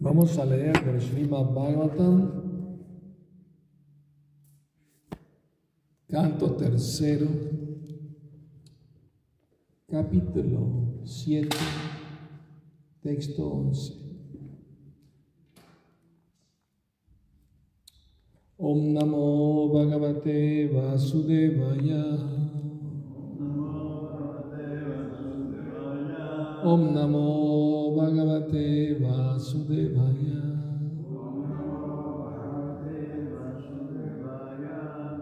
Vamos a leer del Srimad Bhagavatam, canto tercero, capítulo 7, texto 11. Om Namo Bhagavate Vasudevaya. Om Namo Bhagavate Vasudevaya.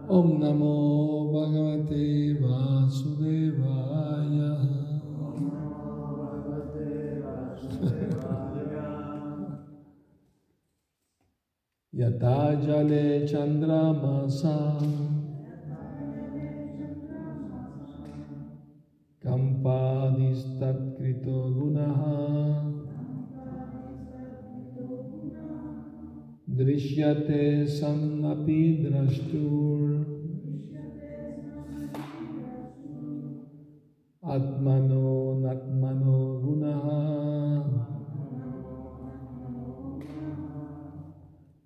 Om Namo Bhagavate Vasudevaya. Yata Jale Chandramasa. Kampadistat-krito gunaha Drishyate sannapi drashtur Atmano natmano gunaha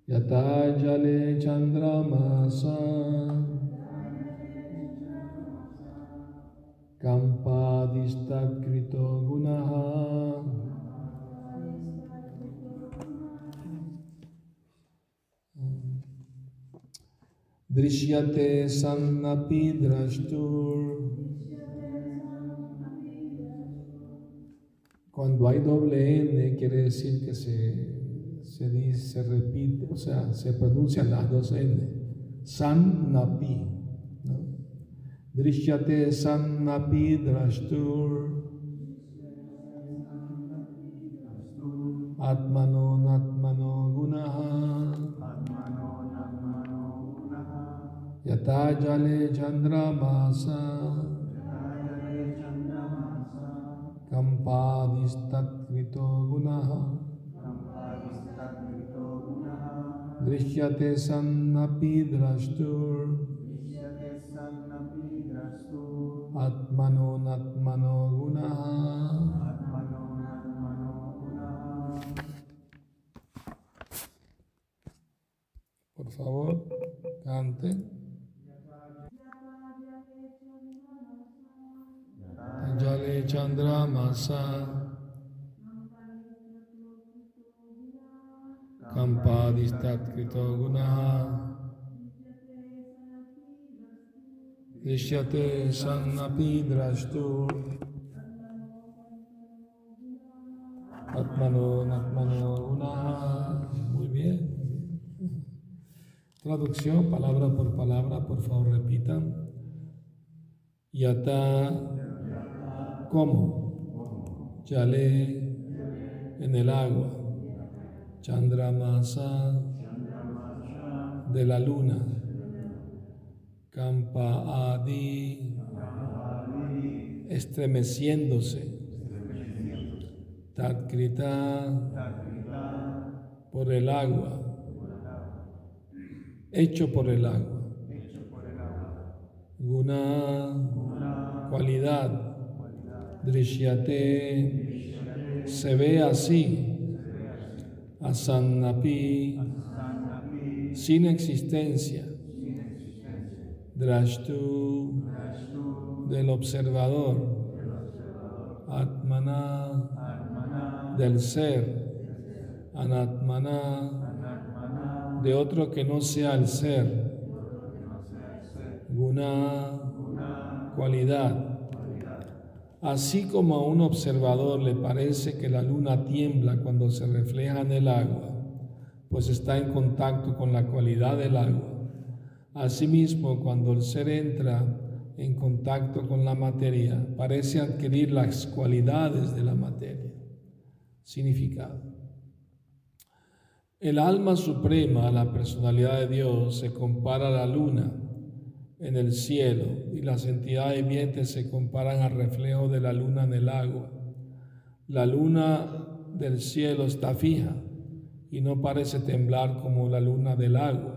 Yata jale chandramasa Kampadistat-krito gunaha Drishyate sannapi drashtur Cuando hay doble N quiere decir que se, se dice, se repite, o sea, se pronuncian las dos N. Sannapi. ¿no? Drishyate sannapi drashtur Atmano natmano gunaha Yata jale chandramasa Kampadistat-krito gunaha Drishyate sannapi drashtur Atmano natmano gunaha Por favor, cante. Jale Chandramasa Kampadistat-krito gunaha Ishyate sannapi drashtur Atmano natmano gunaha Muy bien. Traducción, palabra por palabra, por favor repitan. Yata, ¿cómo? Yale, en el agua. Chandramasa, de la luna. Kampa Adi, estremeciéndose. Tatkrita, por el agua. Hecho por el agua. Guna, cualidad. Drishyate, se ve así. Asannapi, sin existencia. Drashtu, del observador. Atmana, del ser. Anatmana, de otro que no sea el ser. Guna, cualidad. Así como a un observador le parece que la luna tiembla cuando se refleja en el agua, pues está en contacto con la cualidad del agua. Asimismo, cuando el ser entra en contacto con la materia, parece adquirir las cualidades de la materia. Significado. El alma suprema, la personalidad de Dios, se compara a la luna en el cielo y las entidades vivientes se comparan al reflejo de la luna en el agua. La luna del cielo está fija y no parece temblar como la luna del agua.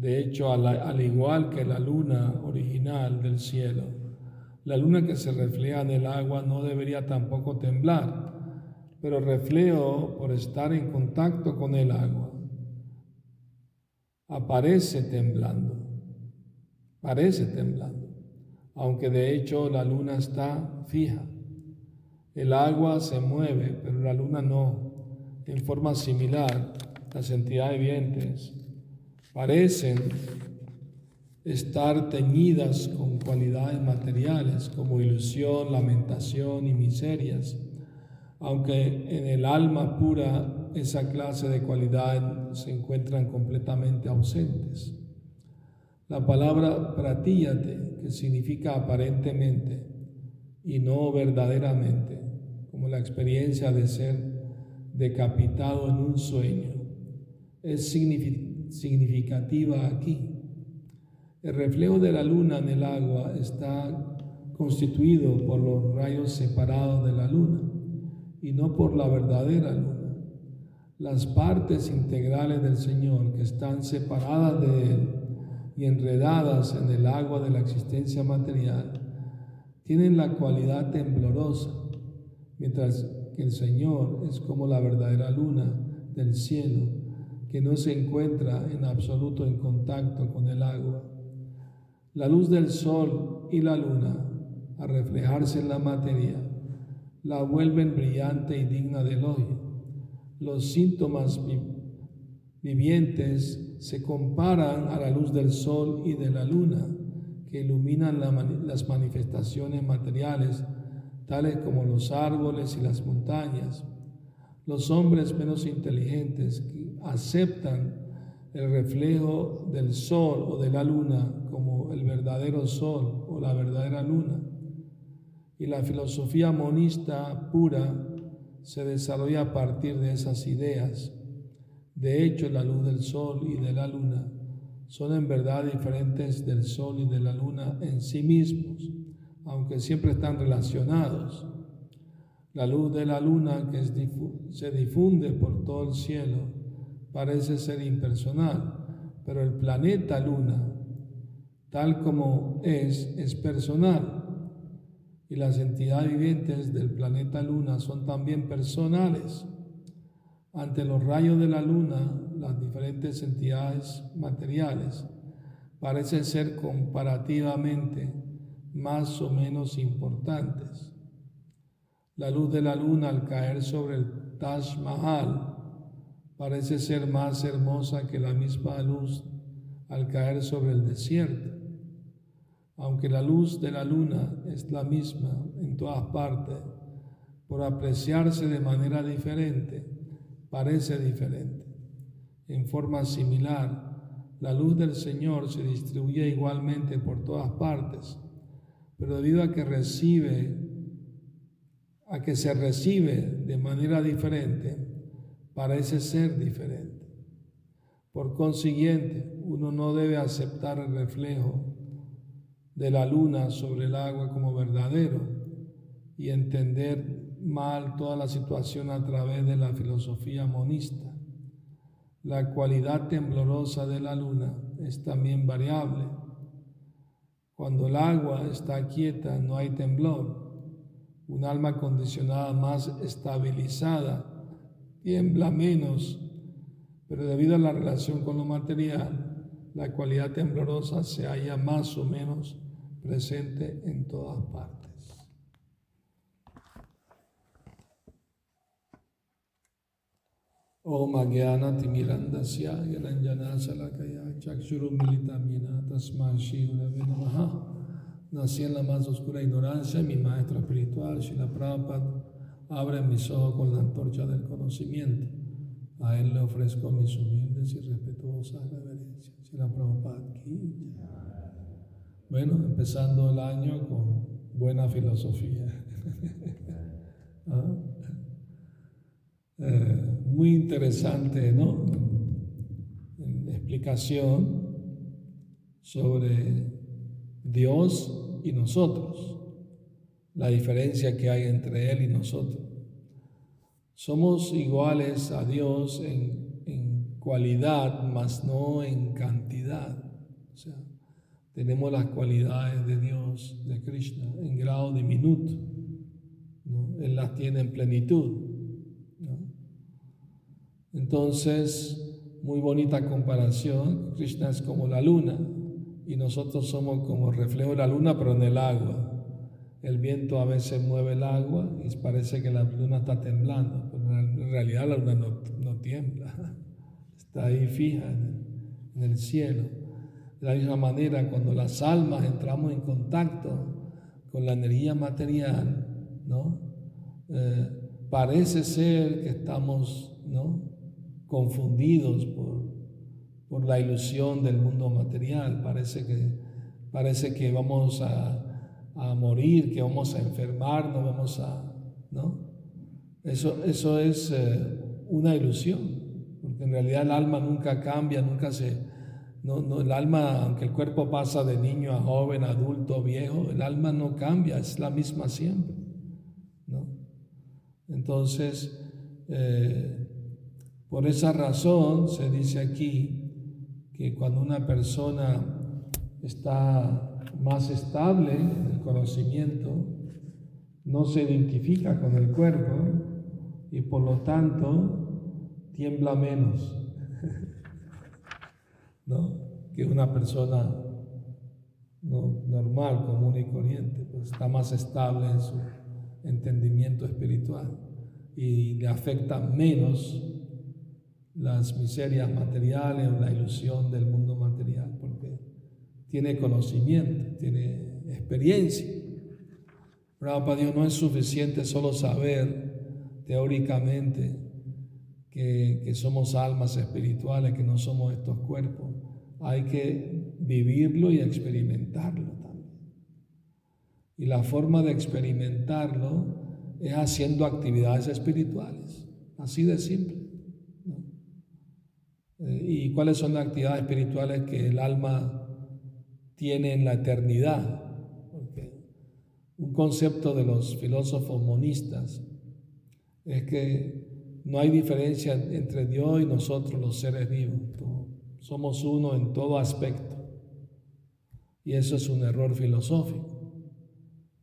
De hecho, al, al igual que la luna original del cielo, la luna que se refleja en el agua no debería tampoco temblar. pero reflejo por estar en contacto con el agua aparece temblando, parece temblando, aunque de hecho la luna está fija. El agua se mueve, pero la luna no. En forma similar, las entidades vivientes parecen estar teñidas con cualidades materiales como ilusión, lamentación y miserias, aunque en el alma pura esa clase de cualidades se encuentran completamente ausentes. La palabra pratíate, que significa aparentemente y no verdaderamente, como la experiencia de ser decapitado en un sueño, es significativa aquí. El reflejo de la luna en el agua está constituido por los rayos separados de la luna y no por la verdadera luna. Las partes integrales del Señor que están separadas de Él y enredadas en el agua de la existencia material tienen la cualidad temblorosa, mientras que el Señor es como la verdadera luna del cielo que no se encuentra en absoluto en contacto con el agua. La luz del sol y la luna, a reflejarse en la materia, la vuelven brillante y digna de elogio. Los síntomas vivientes se comparan a la luz del sol y de la luna, que iluminan las manifestaciones materiales, tales como los árboles y las montañas. Los hombres menos inteligentes aceptan el reflejo del sol o de la luna como el verdadero sol o la verdadera luna. Y la filosofía monista pura se desarrolla a partir de esas ideas. De hecho, la luz del sol y de la luna son en verdad diferentes del sol y de la luna en sí mismos, aunque siempre están relacionados. La luz de la luna que se difunde por todo el cielo parece ser impersonal, pero el planeta Luna, tal como es, es personal. Y las entidades vivientes del planeta Luna son también personales. Ante los rayos de la Luna, las diferentes entidades materiales parecen ser comparativamente más o menos importantes. La luz de la luna al caer sobre el Taj Mahal parece ser más hermosa que la misma luz al caer sobre el desierto. Aunque la luz de la luna es la misma en todas partes, por apreciarse de manera diferente, parece diferente. En forma similar, la luz del Señor se distribuye igualmente por todas partes, pero debido a que recibe, a que se recibe de manera diferente, parece ser diferente. Por consiguiente, uno no debe aceptar el reflejo de la luna sobre el agua como verdadero y entender mal toda la situación a través de la filosofía monista. La cualidad temblorosa de la luna es también variable. Cuando el agua está quieta no hay temblor. Un alma condicionada más estabilizada tiembla menos, pero debido a la relación con lo material, la cualidad temblorosa se halla más o menos presente en todas partes. Nací en la más oscura ignorancia, mi maestro espiritual, Shila Prabhupada abre mis ojos con la antorcha del conocimiento. A Él le ofrezco mis humildes y respetuosas reverencias. Bueno, empezando el año con buena filosofía. ¿Ah? Eh, muy interesante, ¿no? explicación sobre Dios y nosotros la diferencia que hay entre Él y nosotros. Somos iguales a Dios en, en cualidad, mas no en cantidad. O sea, tenemos las cualidades de Dios, de Krishna, en grado diminuto. ¿no? Él las tiene en plenitud. Entonces, muy bonita comparación, Krishna es como la luna y nosotros somos como reflejo de la luna, pero en el agua. El viento a veces mueve el agua y parece que la luna está temblando, pero en realidad la luna no, tiembla, está ahí fija en el cielo. De la misma manera, cuando las almas entramos en contacto con la energía material, ¿no? Eh, parece ser que estamos ¿no? confundidos por, por la ilusión del mundo material, parece que, parece que vamos a morir, que vamos a enfermarnos, vamos a... ¿no? Eso, eso es eh, una ilusión, porque en realidad el alma nunca cambia, nunca se... No, no, el alma, aunque el cuerpo pasa de niño a joven, adulto, viejo, el alma no cambia, es la misma siempre. ¿no? Entonces, eh, por esa razón se dice aquí que cuando una persona está más estable en el conocimiento, no se identifica con el cuerpo y por lo tanto tiembla menos ¿no? que una persona normal, común y corriente, pues está más estable en su entendimiento espiritual y le afecta menos las miserias materiales o la ilusión del mundo material, porque tiene conocimiento, tiene experiencia. Pero para Dios no es suficiente solo saber teóricamente que, que somos almas espirituales, que no somos estos cuerpos. Hay que vivirlo y experimentarlo también. Y la forma de experimentarlo es haciendo actividades espirituales, así de simple. Eh, ¿Y cuáles son las actividades espirituales que el alma tiene en la eternidad. Porque un concepto de los filósofos monistas es que no hay diferencia entre Dios y nosotros los seres vivos. Somos uno en todo aspecto. Y eso es un error filosófico.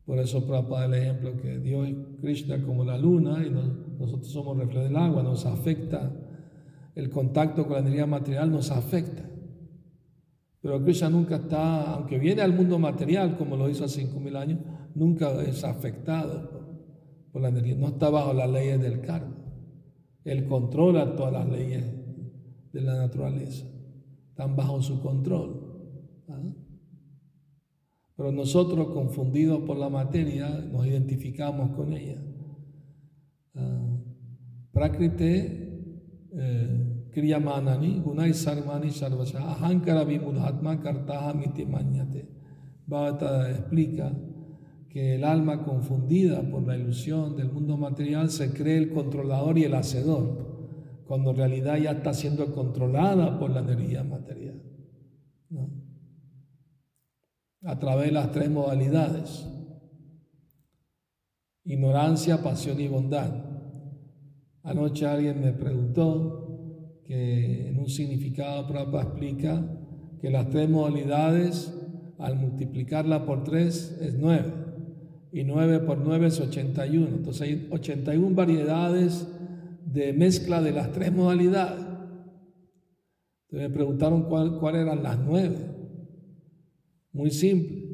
Por eso Prabhupada el ejemplo que Dios y Krishna como la luna y nosotros somos reflejo del agua, nos afecta, el contacto con la energía material nos afecta. Pero Krishna nunca está, aunque viene al mundo material, como lo hizo hace 5.000 años, nunca es afectado por, la energía. No está bajo las leyes del karma. Él controla todas las leyes de la naturaleza. Están bajo su control. ¿ah? Pero nosotros, confundidos por la materia, nos identificamos con ella. Uh, Prakrite, Sarmani Sarvasa, Ahankara Vimudhatma Kartaha Miti Mañate. Bhagavata explica que el alma confundida por la ilusión del mundo material se cree el controlador y el hacedor, cuando en realidad ya está siendo controlada por la energía material. A través de las tres modalidades. Ignorancia, pasión y bondad. Anoche alguien me preguntó que en un significado Prabhupada explica que las tres modalidades, al multiplicarla por tres, es nueve. Y nueve por nueve es 81. Entonces hay 81 variedades de mezcla de las tres modalidades. Me preguntaron cuáles cuál eran las nueve. Muy simple.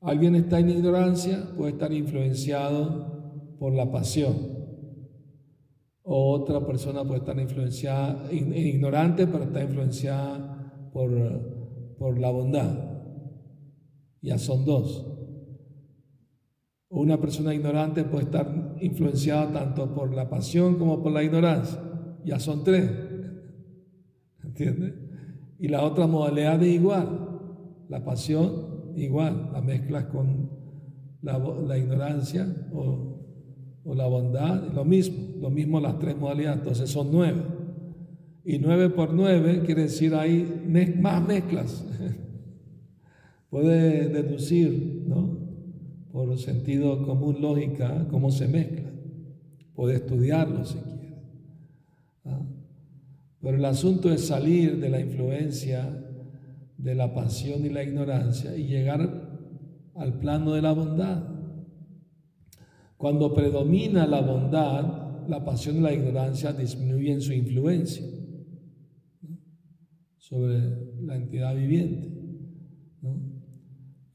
Alguien está en ignorancia, puede estar influenciado por la pasión o otra persona puede estar influenciada, ignorante, pero está influenciada por, por la bondad. Ya son dos. Una persona ignorante puede estar influenciada tanto por la pasión como por la ignorancia. Ya son tres. ¿Entiendes? Y la otra modalidad es igual. La pasión, igual. La mezclas con la, la ignorancia o o la bondad, lo mismo, lo mismo las tres modalidades, entonces son nueve. Y nueve por nueve quiere decir hay más mezclas. Puede deducir, ¿no? Por sentido común, lógica, cómo se mezcla. Puede estudiarlo si quiere. ¿ah? Pero el asunto es salir de la influencia de la pasión y la ignorancia y llegar al plano de la bondad. Cuando predomina la bondad, la pasión de la ignorancia disminuye su influencia sobre la entidad viviente.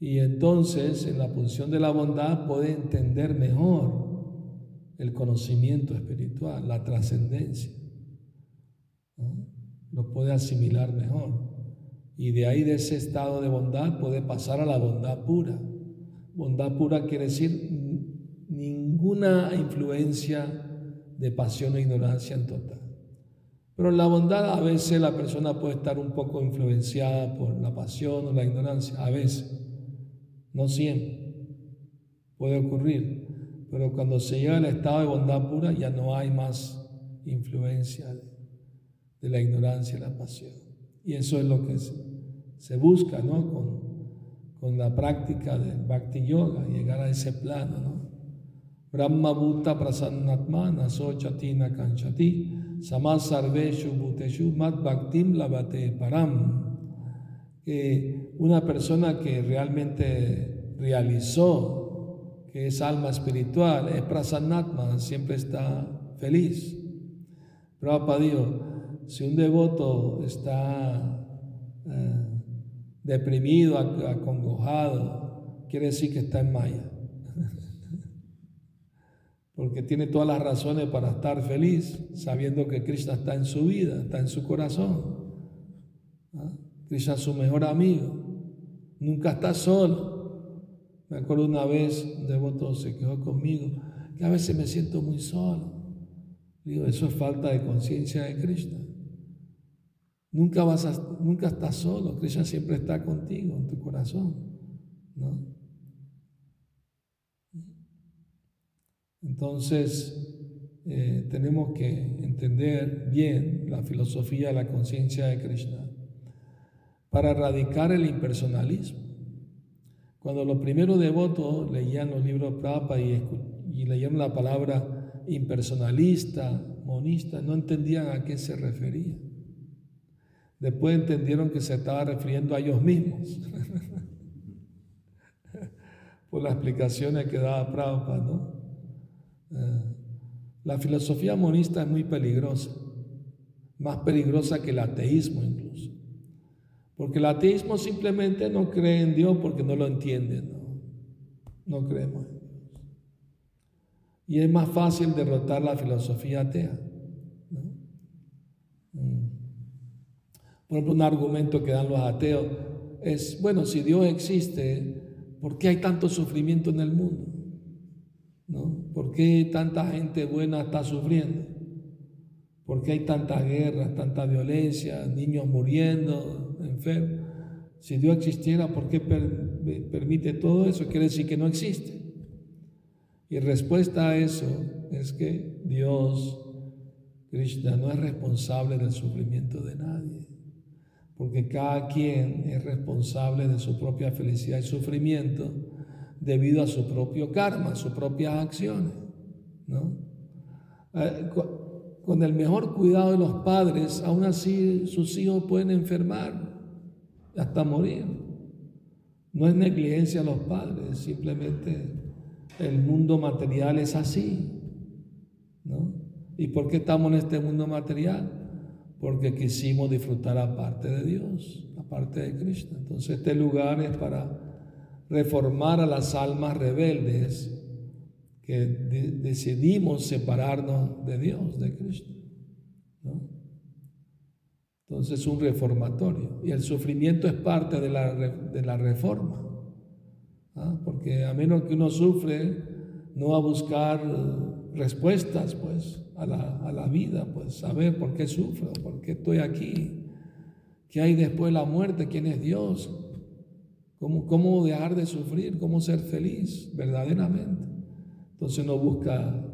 Y entonces en la función de la bondad puede entender mejor el conocimiento espiritual, la trascendencia. Lo puede asimilar mejor. Y de ahí, de ese estado de bondad, puede pasar a la bondad pura. Bondad pura quiere decir ninguna influencia de pasión o ignorancia en total. Pero la bondad a veces la persona puede estar un poco influenciada por la pasión o la ignorancia, a veces, no siempre, puede ocurrir. Pero cuando se llega al estado de bondad pura ya no hay más influencia de la ignorancia y la pasión. Y eso es lo que se, busca, ¿no? Con, con, la práctica del Bhakti Yoga, llegar a ese plano, ¿no? Brahma Bhuta Prasannatmana Sochatina Kanchati Samasarveshu Bhuteshu Mat Bhaktim Lavate Param. Una persona que realmente realizó que es alma espiritual, es Prasannatma, siempre está feliz. Prabhupada dijo, si un devoto está eh, deprimido, acongojado, quiere decir que está en Maya. Porque tiene todas las razones para estar feliz, sabiendo que Krishna está en su vida, está en su corazón. ¿Ah? Krishna es su mejor amigo. Nunca está solo. Me acuerdo una vez, un devoto se quejó conmigo, que a veces me siento muy solo. Digo, eso es falta de conciencia de Krishna. Nunca, vas a, nunca estás solo, Krishna siempre está contigo, en tu corazón. Entonces, eh, tenemos que entender bien la filosofía de la conciencia de Krishna para erradicar el impersonalismo. Cuando los primeros devotos leían los libros Prabhupada y, y leían la palabra impersonalista, monista, no entendían a qué se refería. Después entendieron que se estaba refiriendo a ellos mismos. Por las explicaciones que daba Prabhupada, ¿no? Eh, la filosofía monista es muy peligrosa, más peligrosa que el ateísmo incluso. Porque el ateísmo simplemente no cree en Dios porque no lo entiende, no, no creemos en Dios. Y es más fácil derrotar la filosofía atea. Por ejemplo, un argumento que dan los ateos es, bueno, si Dios existe, ¿por qué hay tanto sufrimiento en el mundo? ¿No? ¿Por qué tanta gente buena está sufriendo? ¿Por qué hay tantas guerras, tanta violencia, niños muriendo, enfermos? Si Dios existiera, ¿por qué permite todo eso? Quiere decir que no existe. Y respuesta a eso es que Dios, Krishna, no es responsable del sufrimiento de nadie porque cada quien es responsable de su propia felicidad y sufrimiento debido a su propio karma, sus propias acciones. ¿no? Eh, con el mejor cuidado de los padres, aún así sus hijos pueden enfermar hasta morir. No es negligencia a los padres, simplemente el mundo material es así. ¿no? ¿Y por qué estamos en este mundo material? porque quisimos disfrutar aparte de Dios, aparte de Cristo. Entonces este lugar es para reformar a las almas rebeldes que decidimos separarnos de Dios, de Cristo. Entonces es un reformatorio. Y el sufrimiento es parte de la, de la reforma. ¿ah? Porque a menos que uno sufre, no va a buscar respuestas, pues a la, vida, pues saber por qué sufro, por qué estoy aquí, qué hay después de la muerte, quién es Dios, cómo, cómo dejar de sufrir, cómo ser feliz verdaderamente. Entonces uno busca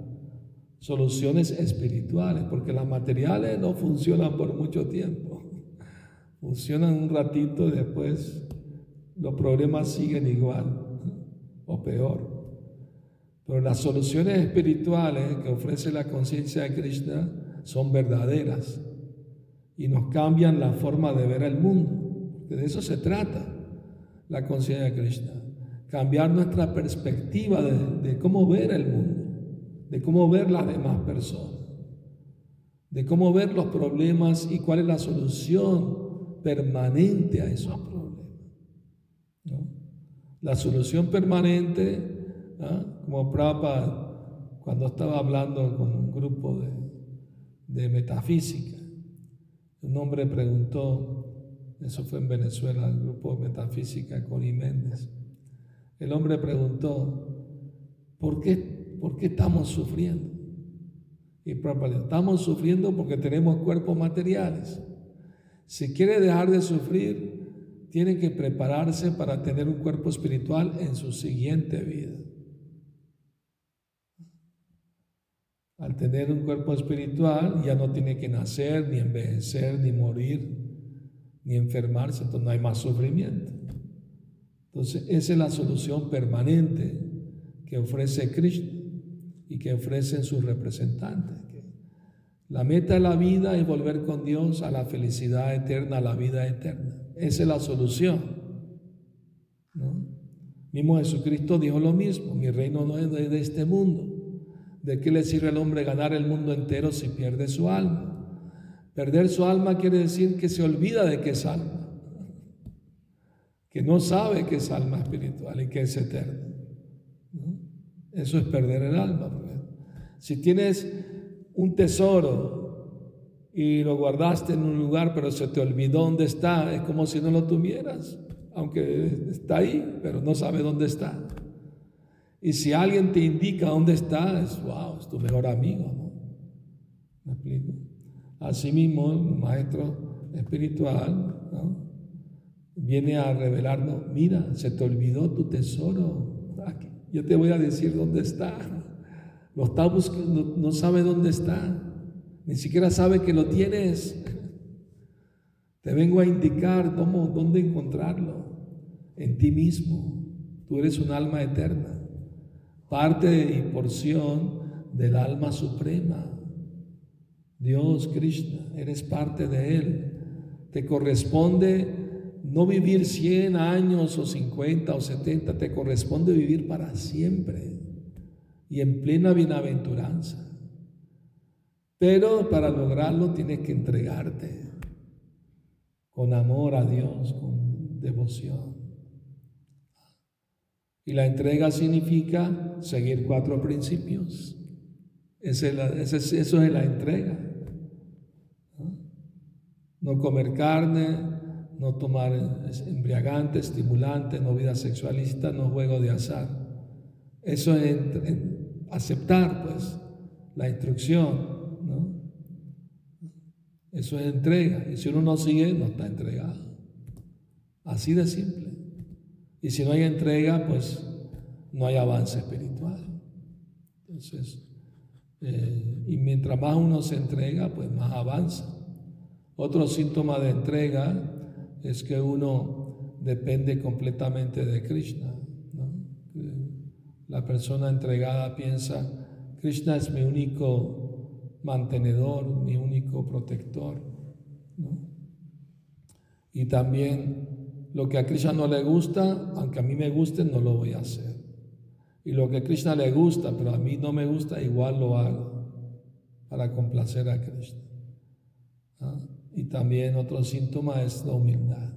soluciones espirituales, porque las materiales no funcionan por mucho tiempo. Funcionan un ratito y después los problemas siguen igual o peor. Pero las soluciones espirituales que ofrece la conciencia de Krishna son verdaderas y nos cambian la forma de ver el mundo, porque de eso se trata la conciencia de Krishna, cambiar nuestra perspectiva de, cómo ver el mundo. de cómo ver las demás personas, de cómo ver los problemas y cuál es la solución permanente a esos problemas. La solución permanente, ¿ah? como Prabhupada, cuando estaba hablando con un grupo de, de metafísica, un hombre preguntó, eso fue en Venezuela, el grupo de metafísica Connie Méndez, el hombre preguntó, ¿por qué, ¿por qué estamos sufriendo? Y Prabhupada, estamos sufriendo porque tenemos cuerpos materiales. Si quiere dejar de sufrir, tiene que prepararse para tener un cuerpo espiritual en su siguiente vida. Al tener un cuerpo espiritual ya no tiene que nacer, ni envejecer, ni morir, ni enfermarse, entonces no hay más sufrimiento. Entonces esa es la solución permanente que ofrece Krishna y que ofrecen sus representantes. La meta de la vida es volver con Dios a la felicidad eterna, a la vida eterna. Esa es la solución. ¿no? Mismo Jesucristo dijo lo mismo, mi reino no es de este mundo. ¿De qué le sirve al hombre ganar el mundo entero si pierde su alma? Perder su alma quiere decir que se olvida de que es alma, que no sabe que es alma espiritual y que es eterno. Eso es perder el alma. Si tienes un tesoro y lo guardaste en un lugar, pero se te olvidó dónde está, es como si no lo tuvieras, aunque está ahí, pero no sabe dónde está. Y si alguien te indica dónde está, es wow, es tu mejor amigo, ¿no? ¿Me explico? Asimismo, el maestro espiritual viene a revelarnos, mira, se te olvidó tu tesoro. Yo te voy a decir dónde está. Lo está buscando, no sabe dónde está. Ni siquiera sabe que lo tienes. Te vengo a indicar cómo, dónde encontrarlo. En ti mismo. Tú eres un alma eterna parte y porción del alma suprema. Dios, Krishna, eres parte de Él. Te corresponde no vivir 100 años o 50 o 70, te corresponde vivir para siempre y en plena bienaventuranza. Pero para lograrlo tienes que entregarte con amor a Dios, con devoción. Y la entrega significa seguir cuatro principios. eso es la entrega. ¿No? comer carne, no tomar embriagante, estimulante, no vida sexualista, no juego de azar. Eso es aceptar, pues, la instrucción, ¿no? Eso es entrega. Y si uno no sigue, no está entregado. Así de simple. Y si no hay entrega, pues no hay avance espiritual. Entonces, eh, y mientras más uno se entrega, pues más avanza. Otro síntoma de entrega es que uno depende completamente de Krishna. La persona entregada piensa, Krishna es mi único mantenedor, mi único protector. Y también lo que a Krishna no le gusta, aunque a mí me guste, no lo voy a hacer. Y lo que a Krishna le gusta, pero a mí no me gusta, igual lo hago para complacer a Krishna. Y también otro síntoma es la humildad.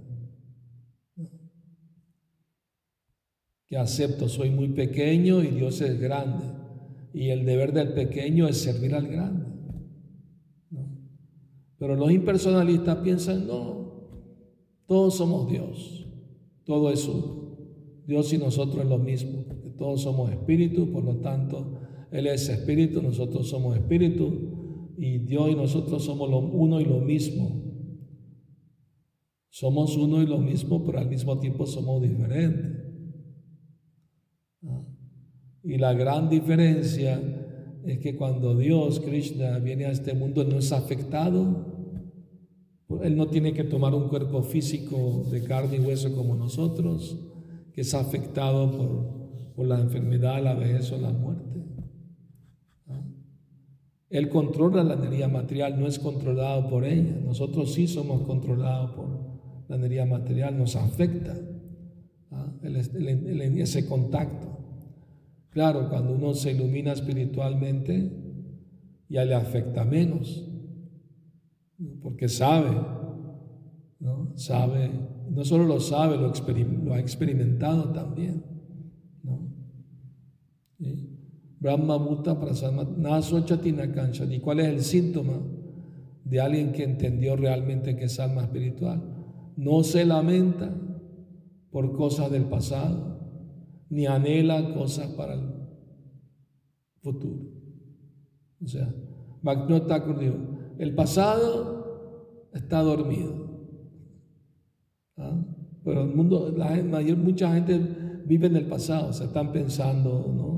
Que acepto, soy muy pequeño y Dios es grande. Y el deber del pequeño es servir al grande. Pero los impersonalistas piensan, no, todos somos Dios, todo es uno. Dios y nosotros es lo mismo, todos somos espíritu, por lo tanto, Él es espíritu, nosotros somos espíritu, y Dios y nosotros somos uno y lo mismo. Somos uno y lo mismo, pero al mismo tiempo somos diferentes. Y la gran diferencia es que cuando Dios, Krishna, viene a este mundo, no es afectado él no tiene que tomar un cuerpo físico de carne y hueso como nosotros, que es afectado por, por la enfermedad, la vejez o la muerte. Él controla la energía material, no es controlado por ella. Nosotros sí somos controlados por la energía material, nos afecta ese contacto. Claro, cuando uno se ilumina espiritualmente, ya le afecta menos, porque sabe, ¿no? Sabe, no solo lo sabe, lo, ha experimentado también, ¿no? Brahma Bhuta Prasama Cancha. ¿Y cuál es el síntoma de alguien que entendió realmente que es alma espiritual? No se lamenta por cosas del pasado, ni anhela cosas para el futuro. O sea, Bhaktivinoda Thakur el pasado está dormido. ¿Ah? Pero el mundo, la mucha gente vive en el pasado, se están pensando, ¿no?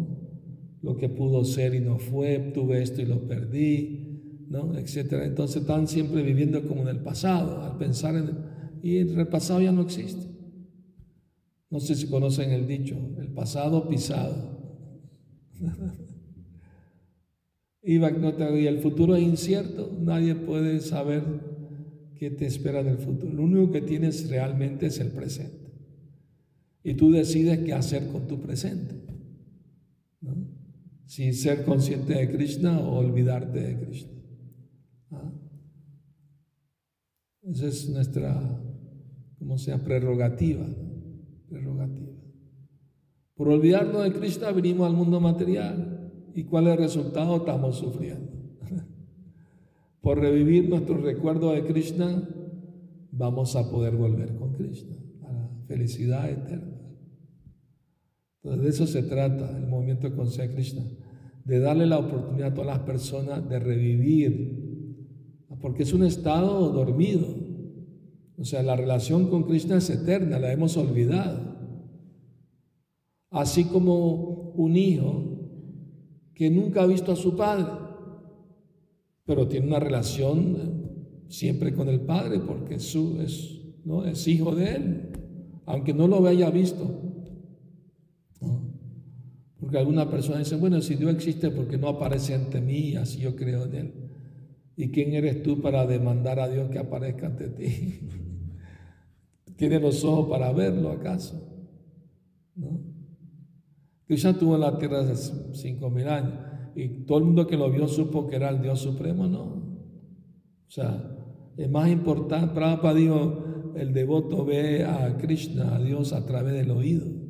Lo que pudo ser y no fue, tuve esto y lo perdí, ¿no? Etcétera. Entonces están siempre viviendo como en el pasado, al pensar en el, y el pasado ya no existe. No sé si conocen el dicho, el pasado pisado. y el futuro es incierto, nadie puede saber qué te espera en el futuro. Lo único que tienes realmente es el presente. Y tú decides qué hacer con tu presente. Si ser consciente de Krishna o olvidarte de Krishna. ¿Ah? Esa es nuestra, como sea, prerrogativa prerrogativa. Por olvidarnos de Krishna venimos al mundo material. ¿Y cuál es el resultado? Estamos sufriendo. Por revivir nuestro recuerdo de Krishna, vamos a poder volver con Krishna, a la felicidad eterna. Entonces de eso se trata el movimiento de conciencia Krishna, de darle la oportunidad a todas las personas de revivir, porque es un estado dormido. O sea, la relación con Krishna es eterna, la hemos olvidado. Así como un hijo que nunca ha visto a su padre, pero tiene una relación siempre con el padre porque su, es, ¿no? es hijo de él, aunque no lo haya visto. Porque alguna persona dice, bueno, si Dios existe, porque no aparece ante mí? Así yo creo en él. ¿Y quién eres tú para demandar a Dios que aparezca ante ti? ¿Tiene los ojos para verlo acaso? ¿No? Krishna tuvo en la tierra hace cinco mil años y todo el mundo que lo vio supo que era el Dios supremo, no. O sea, es más importante, Prabhupada dijo, el devoto ve a Krishna, a Dios a través del oído.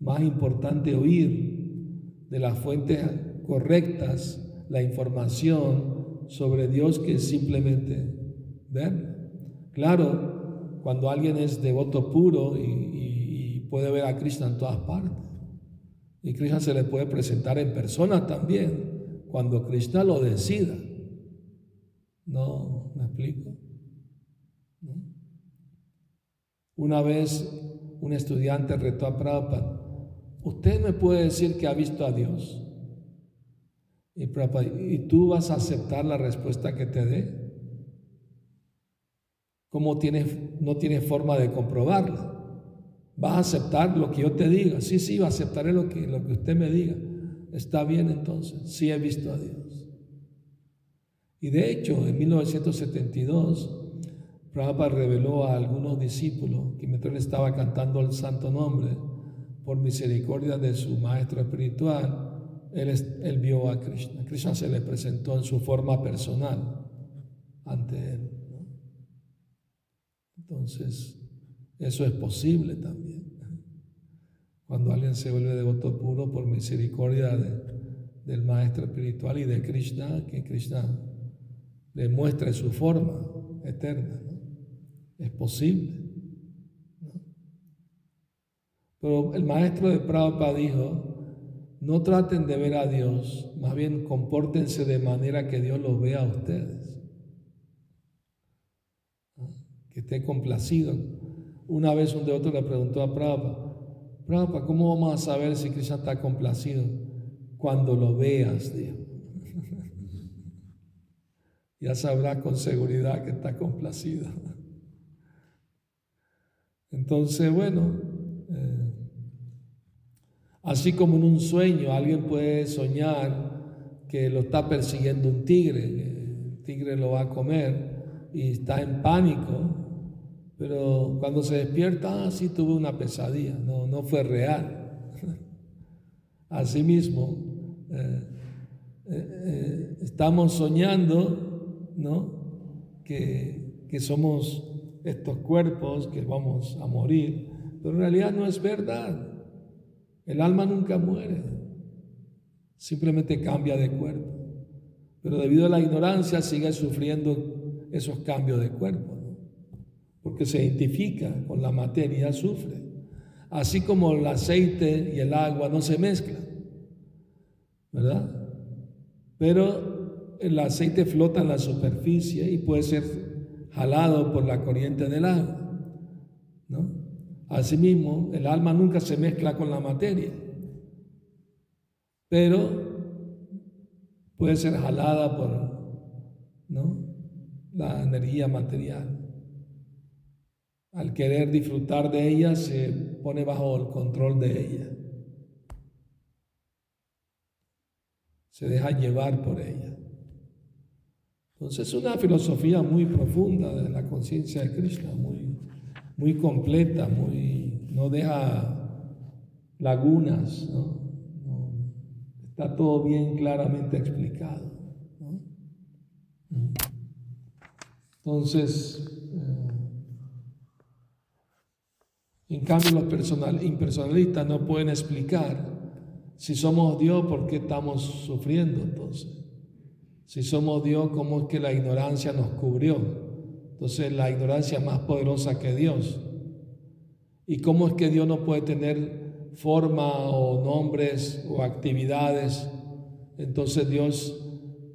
Más importante oír de las fuentes correctas la información sobre Dios que simplemente ver. Claro, cuando alguien es devoto puro y, puede ver a Krishna en todas partes. Y Krishna se le puede presentar en persona también, cuando Krishna lo decida. No, ¿me explico? Una vez un estudiante retó a Prabhupada, ¿usted me puede decir que ha visto a Dios? Y Prabhupada, ¿y tú vas a aceptar la respuesta que te dé? ¿Cómo tienes, no tienes forma de comprobarla? ¿Vas a aceptar lo que yo te diga? Sí, sí, aceptaré lo que, lo que usted me diga. Está bien entonces, sí he visto a Dios. Y de hecho, en 1972, Prabhupada reveló a algunos discípulos que mientras él estaba cantando el santo nombre, por misericordia de su maestro espiritual, él, él vio a Krishna. Krishna se le presentó en su forma personal ante él. Entonces, eso es posible también. Cuando alguien se vuelve devoto puro por misericordia del Maestro Espiritual y de Krishna, que Krishna le muestre su forma eterna. Es posible. Pero el Maestro de Prabhupada dijo, no traten de ver a Dios, más bien compórtense de manera que Dios los vea a ustedes que esté complacido. Una vez un devoto le preguntó a Prabhupada, Prabhupada, ¿cómo vamos a saber si Krishna está complacido? Cuando lo veas, dijo. ya sabrás con seguridad que está complacido. Entonces, bueno, así como en un sueño alguien puede soñar que lo está persiguiendo un tigre, el tigre lo va a comer y está en pánico, pero cuando se despierta, ah, sí tuve una pesadilla, no, no fue real. Asimismo, eh, eh, estamos soñando, ¿no? Que, que somos estos cuerpos que vamos a morir, pero en realidad no es verdad. El alma nunca muere, simplemente cambia de cuerpo. Pero debido a la ignorancia sigue sufriendo esos cambios de cuerpo, porque se identifica con la materia, sufre. Así como el aceite y el agua no se mezclan, ¿verdad? Pero el aceite flota en la superficie y puede ser jalado por la corriente del agua, ¿no? Asimismo, el alma nunca se mezcla con la materia, pero puede ser jalada por la energía material. Al querer disfrutar de ella, se pone bajo el control de ella. Se deja llevar por ella. Entonces es una filosofía muy profunda de la conciencia de Krishna, muy muy completa, muy, no deja lagunas, ¿no? está todo bien claramente explicado. Entonces, eh, en cambio los personal, impersonalistas no pueden explicar si somos Dios, ¿por qué estamos sufriendo entonces? Si somos Dios, ¿cómo es que la ignorancia nos cubrió? Entonces la ignorancia es más poderosa que Dios. ¿Y cómo es que Dios no puede tener forma o nombres o actividades? Entonces Dios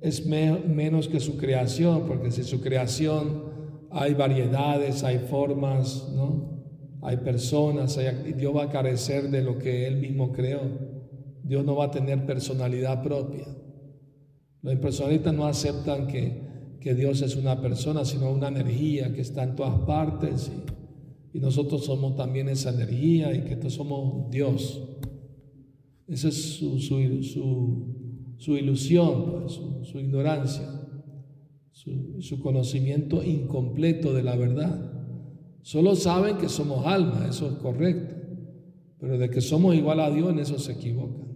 es menos que su creación, porque si su creación hay variedades, hay formas, ¿no? Hay personas, Dios va a carecer de lo que Él mismo creó. Dios no va a tener personalidad propia. Los impersonalistas no aceptan que que Dios es una persona, sino una energía que está en todas partes y, nosotros somos también esa energía y que todos somos Dios. Esa es su, su, ilusión, pues, su, ignorancia, su, conocimiento incompleto de la verdad. Solo saben que somos alma, eso es correcto, pero de que somos igual a Dios en eso se equivocan.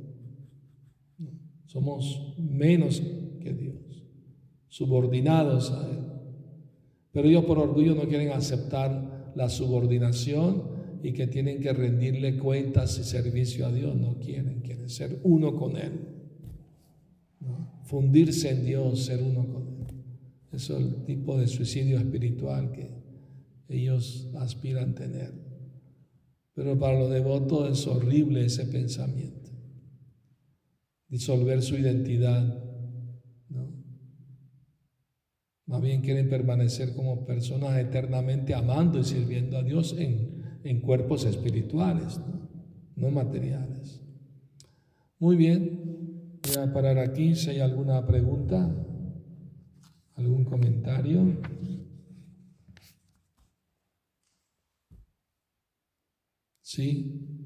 Somos menos subordinados a Él. Pero ellos por orgullo no quieren aceptar la subordinación y que tienen que rendirle cuentas y servicio a Dios. No quieren, quieren ser uno con Él. Fundirse en Dios, ser uno con Él. Eso es el tipo de suicidio espiritual que ellos aspiran tener. Pero para los devotos es horrible ese pensamiento. Disolver su identidad más bien quieren permanecer como personas eternamente amando y sirviendo a Dios en, cuerpos espirituales, ¿no? materiales. Muy bien, voy a parar aquí si hay alguna pregunta, algún comentario. Sí.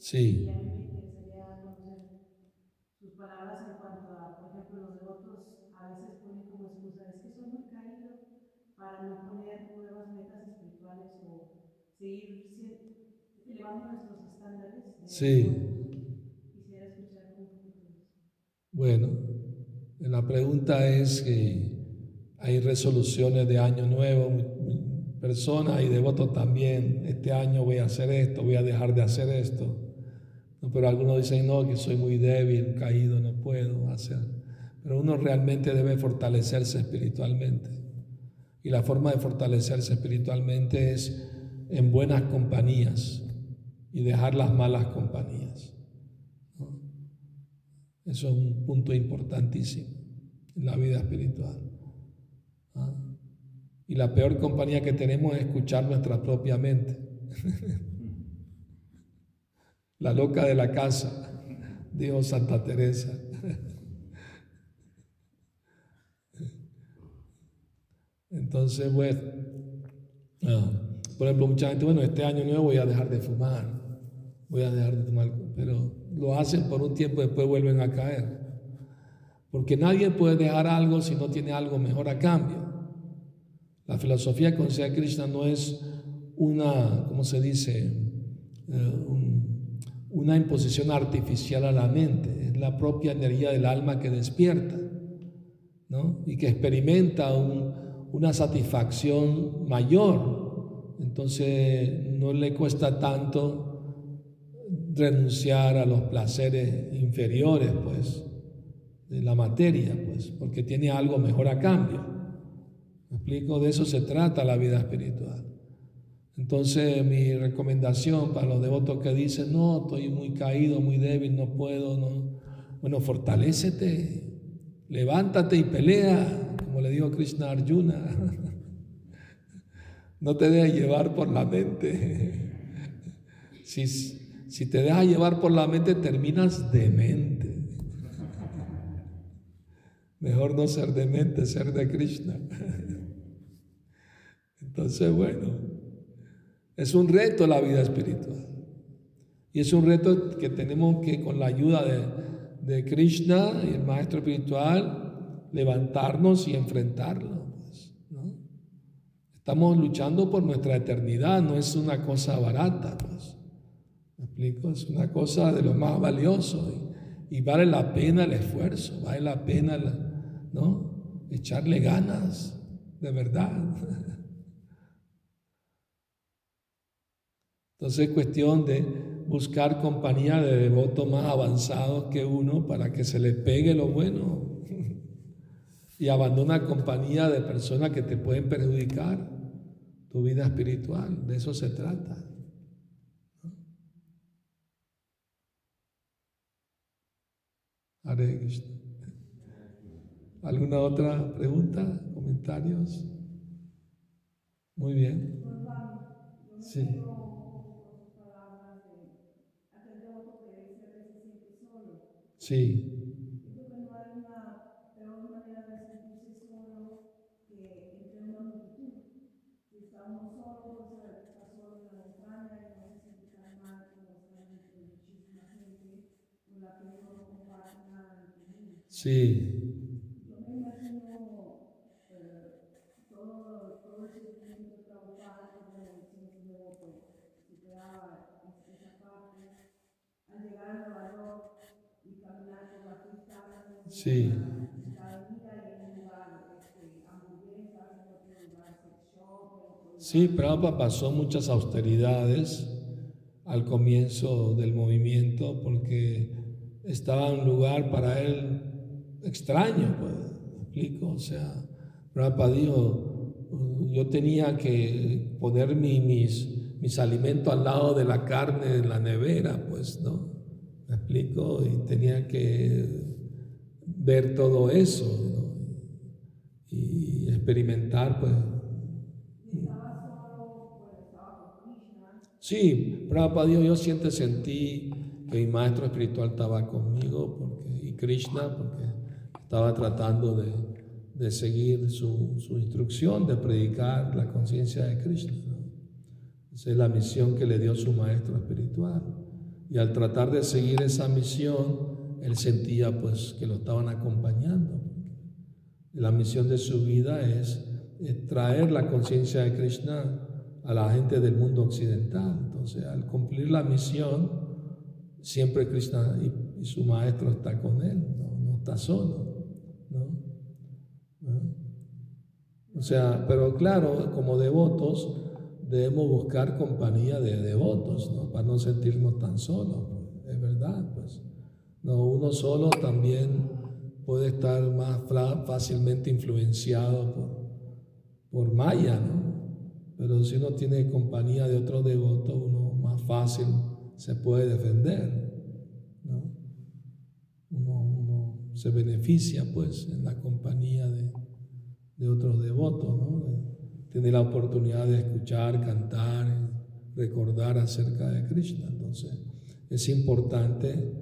Sí. Y a mí me interesaría conocer sus palabras en cuanto a, por ejemplo, los devotos a veces ponen como excusa, es que soy muy caído para no poner nuevas metas espirituales o seguir elevando nuestros estándares. sí. Quisiera escuchar un poquito eso. Bueno, la pregunta es que hay resoluciones de año nuevo, personas y devotos también, este año voy a hacer esto, voy a dejar de hacer esto. Pero algunos dicen, no, que soy muy débil, caído, no puedo hacer. Pero uno realmente debe fortalecerse espiritualmente. Y la forma de fortalecerse espiritualmente es en buenas compañías y dejar las malas compañías. Eso es un punto importantísimo en la vida espiritual. Y la peor compañía que tenemos es escuchar nuestra propia mente. la loca de la casa, dijo Santa Teresa. Entonces, bueno, ah, por ejemplo, mucha gente, bueno, este año nuevo voy a dejar de fumar. voy a dejar de tomar, pero lo hacen por un tiempo y después vuelven a caer. Porque nadie puede dejar algo si no tiene algo mejor a cambio. La filosofía con Krishna no es una, ¿cómo se dice? Eh, una imposición artificial a la mente, es la propia energía del alma que despierta ¿no? y que experimenta una satisfacción mayor. Entonces no le cuesta tanto renunciar a los placeres inferiores, pues, de la materia, pues, porque tiene algo mejor a cambio. ¿Me explico? De eso se trata la vida espiritual. Entonces mi recomendación para los devotos que dicen, no, estoy muy caído, muy débil, no puedo, no. Bueno, fortalécete, levántate y pelea, como le dijo Krishna Arjuna. No te dejes llevar por la mente. Si, si te dejas llevar por la mente, terminas demente. Mejor no ser demente, ser de Krishna. Entonces, bueno, es un reto la vida espiritual. Y es un reto que tenemos que, con la ayuda de, Krishna y el Maestro Espiritual, levantarnos y enfrentarlo. Pues, Estamos luchando por nuestra eternidad, no es una cosa barata. Pues. ¿Me explico? Es una cosa de lo más valioso y, vale la pena el esfuerzo, vale la pena, ¿no? Echarle ganas, de verdad. Entonces es cuestión de buscar compañía de devotos más avanzados que uno para que se le pegue lo bueno y abandona compañía de personas que te pueden perjudicar tu vida espiritual. De eso se trata. ¿Alguna otra pregunta? ¿Comentarios? Muy bien. Sí. Sí. Sí. Yo me imagino todo, todo ese sentimiento de trabajar con el Señor que te daba esa parte, al llegar a Nueva York y caminar por la pista, sí. Sí, Prabhupada pasó muchas austeridades al comienzo del movimiento porque estaba en un lugar para él extraño, pues, ¿me explico? O sea, Prabhupada dijo, yo tenía que poner mis, mis alimentos al lado de la carne de la nevera, pues, ¿no? ¿Me explico? Y tenía que ver todo eso. Y experimentar, pues. Sí, Prabhupada dijo, yo siempre sentí que mi maestro espiritual estaba conmigo porque, y Krishna, porque estaba tratando de, de seguir su, su, instrucción, de predicar la conciencia de Krishna. Esa es la misión que le dio su maestro espiritual. Y al tratar de seguir esa misión, él sentía pues que lo estaban acompañando. La misión de su vida es, traer la conciencia de Krishna a la gente del mundo occidental. Entonces, al cumplir la misión, siempre Krishna y, su maestro está con él, no, no está solo. O sea, pero claro, como devotos debemos buscar compañía de devotos, ¿no? Para no sentirnos tan solos, pues, es verdad, pues. No, uno solo también puede estar más fácilmente influenciado por, por Maya. Pero si uno tiene compañía de otro devoto, uno más fácil se puede defender, ¿no? Uno, uno se beneficia, pues, en la compañía de de otros devotos, ¿no? Tiene la oportunidad de escuchar, cantar, recordar acerca de Krishna. Entonces, es importante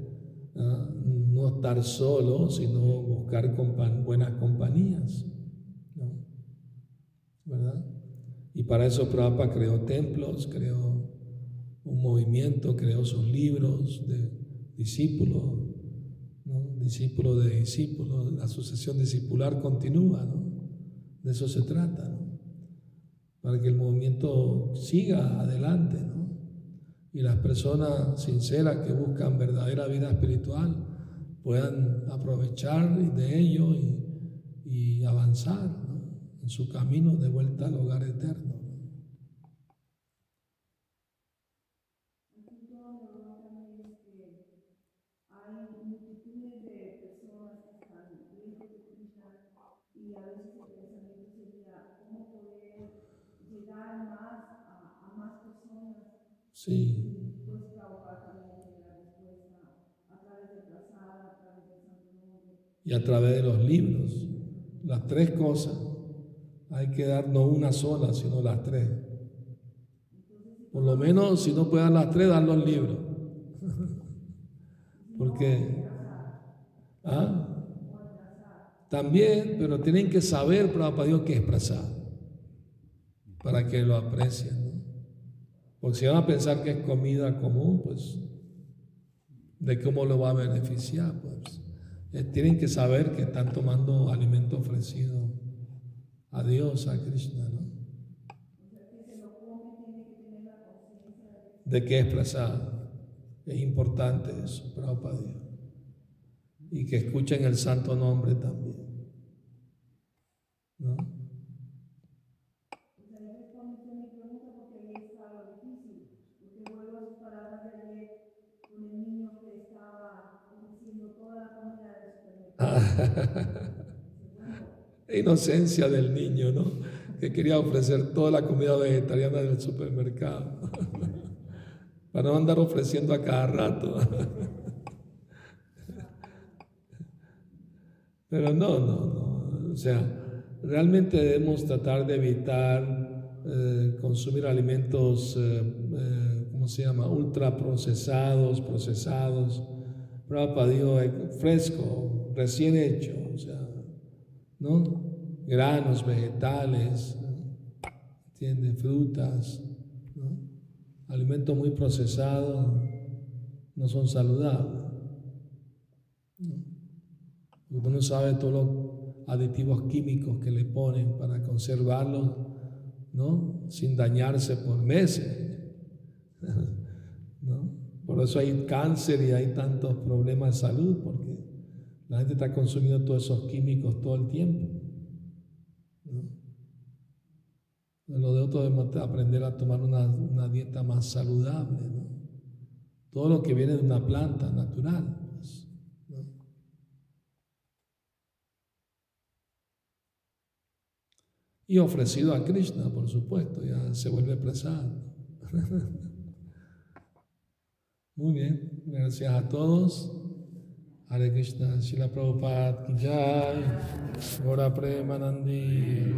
no estar solo, sino buscar buenas compañías, ¿no? ¿verdad? Y para eso Prabhupada creó templos, creó un movimiento, creó sus libros de discípulos, ¿no? discípulo de discípulos, la sucesión discipular continúa, ¿no? De eso se trata, ¿no? Para que el movimiento siga adelante, ¿no? Y las personas sinceras que buscan verdadera vida espiritual puedan aprovechar de ello y, avanzar en su camino de vuelta al hogar eterno. Sí. Y a través de los libros, las tres cosas, hay que dar no una sola, sino las tres. Por lo menos, si no puede dar las tres, dar los libros. Porque, ¿ah? También, pero tienen que saber, para Dios, que expresar, para que lo aprecien. Porque si van a pensar que es comida común, pues, ¿de cómo lo va a beneficiar? Pues, eh, tienen que saber que están tomando alimento ofrecido a Dios, a Krishna, ¿no? De qué expresar. Es importante eso, para Dios. Y que escuchen el santo nombre también. ¿No? Inocencia del niño, ¿no? Que quería ofrecer toda la comida vegetariana del supermercado. Para no andar ofreciendo a cada rato. Pero no, no, no. O sea, realmente debemos tratar de evitar eh, consumir alimentos, eh, eh, ¿cómo se llama? Ultraprocesados, procesados. Para Dios, fresco, recién hecho, o sea, ¿no? Granos, vegetales, ¿entiende? Frutas, ¿no? Alimentos muy procesados no son saludables. Uno no sabe todos los aditivos químicos que le ponen para conservarlos, ¿no? Sin dañarse por meses. ¿no? Por eso hay cáncer y hay tantos problemas de salud, porque la gente está consumiendo todos esos químicos todo el tiempo. Lo de otro debemos aprender a tomar una, dieta más saludable. Todo lo que viene de una planta natural. Pues, y ofrecido a Krishna, por supuesto, ya se vuelve presado. Muy bien, gracias a todos. Hare Krishna, Srila Prabhupada Ki Jai, Gora Premanandi.